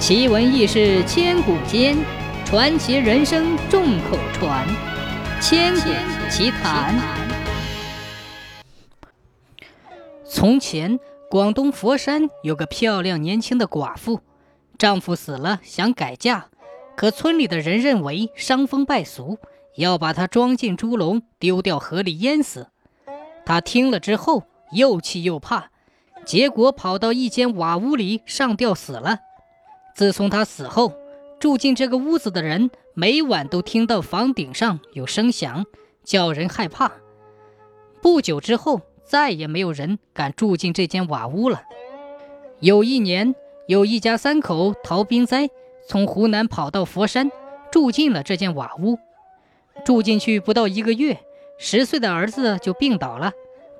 奇闻异事千古间，传奇人生众口传。千古奇谈。从前，广东佛山有个漂亮年轻的寡妇，丈夫死了，想改嫁，可村里的人认为伤风败俗，要把她装进猪笼，丢掉河里淹死。她听了之后，又气又怕，结果跑到一间瓦屋里上吊死了。自从他死后，住进这个屋子的人每晚都听到房顶上有声响，叫人害怕。不久之后，再也没有人敢住进这间瓦屋了。有一年，有一家三口逃兵灾，从湖南跑到佛山，住进了这间瓦屋。住进去不到一个月，十岁的儿子就病倒了，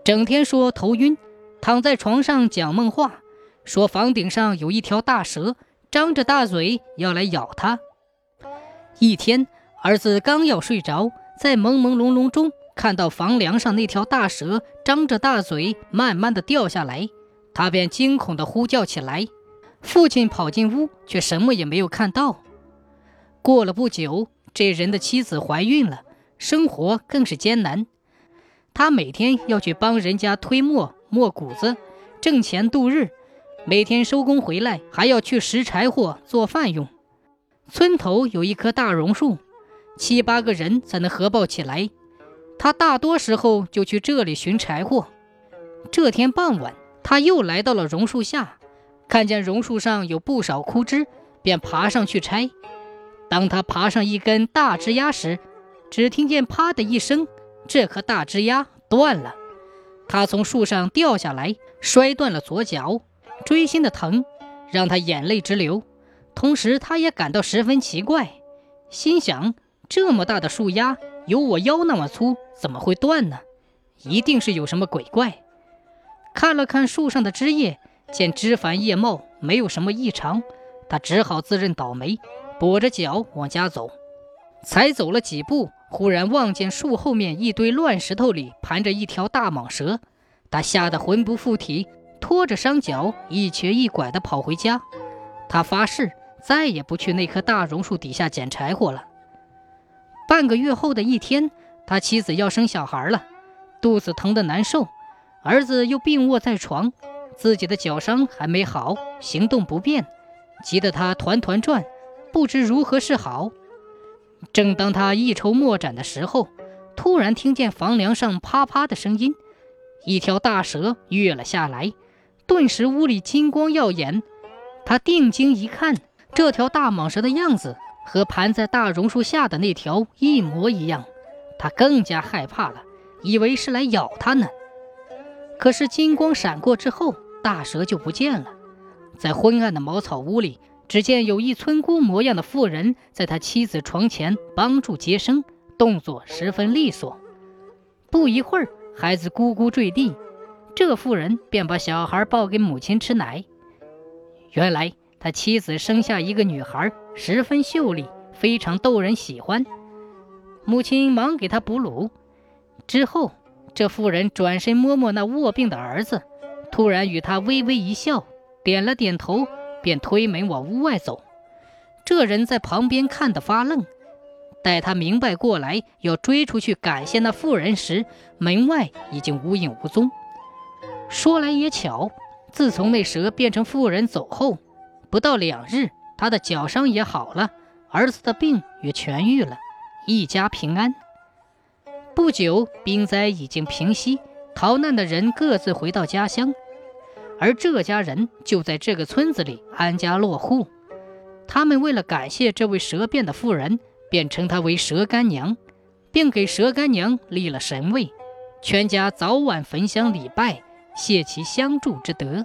整天说头晕，躺在床上讲梦话，说房顶上有一条大蛇。张着大嘴要来咬他。一天，儿子刚要睡着，在朦朦胧胧中看到房梁上那条大蛇张着大嘴，慢慢的掉下来，他便惊恐的呼叫起来。父亲跑进屋，却什么也没有看到。过了不久，这人的妻子怀孕了，生活更是艰难。他每天要去帮人家推磨磨谷子，挣钱度日。每天收工回来，还要去拾柴火做饭用。村头有一棵大榕树，七八个人才能合抱起来。他大多时候就去这里寻柴火。这天傍晚，他又来到了榕树下，看见榕树上有不少枯枝，便爬上去拆。当他爬上一根大枝丫时，只听见“啪”的一声，这棵大枝丫断了。他从树上掉下来，摔断了左脚。锥心的疼让他眼泪直流，同时他也感到十分奇怪，心想：这么大的树丫，有我腰那么粗，怎么会断呢？一定是有什么鬼怪。看了看树上的枝叶，见枝繁叶茂，没有什么异常，他只好自认倒霉，跛着脚往家走。才走了几步，忽然望见树后面一堆乱石头里盘着一条大蟒蛇，他吓得魂不附体。拖着伤脚，一瘸一拐地跑回家。他发誓再也不去那棵大榕树底下捡柴火了。半个月后的一天，他妻子要生小孩了，肚子疼得难受，儿子又病卧在床，自己的脚伤还没好，行动不便，急得他团团转，不知如何是好。正当他一筹莫展的时候，突然听见房梁上啪啪的声音，一条大蛇跃了下来。顿时屋里金光耀眼，他定睛一看，这条大蟒蛇的样子和盘在大榕树下的那条一模一样，他更加害怕了，以为是来咬他呢。可是金光闪过之后，大蛇就不见了。在昏暗的茅草屋里，只见有一村姑模样的妇人在他妻子床前帮助接生，动作十分利索。不一会儿，孩子咕咕坠地。这妇人便把小孩抱给母亲吃奶。原来他妻子生下一个女孩，十分秀丽，非常逗人喜欢。母亲忙给她哺乳。之后，这妇人转身摸摸那卧病的儿子，突然与他微微一笑，点了点头，便推门往屋外走。这人在旁边看得发愣。待他明白过来要追出去感谢那妇人时，门外已经无影无踪。说来也巧，自从那蛇变成妇人走后，不到两日，他的脚伤也好了，儿子的病也痊愈了，一家平安。不久，兵灾已经平息，逃难的人各自回到家乡，而这家人就在这个村子里安家落户。他们为了感谢这位蛇变的妇人，便称她为蛇干娘，并给蛇干娘立了神位，全家早晚焚香礼拜。谢其相助之德。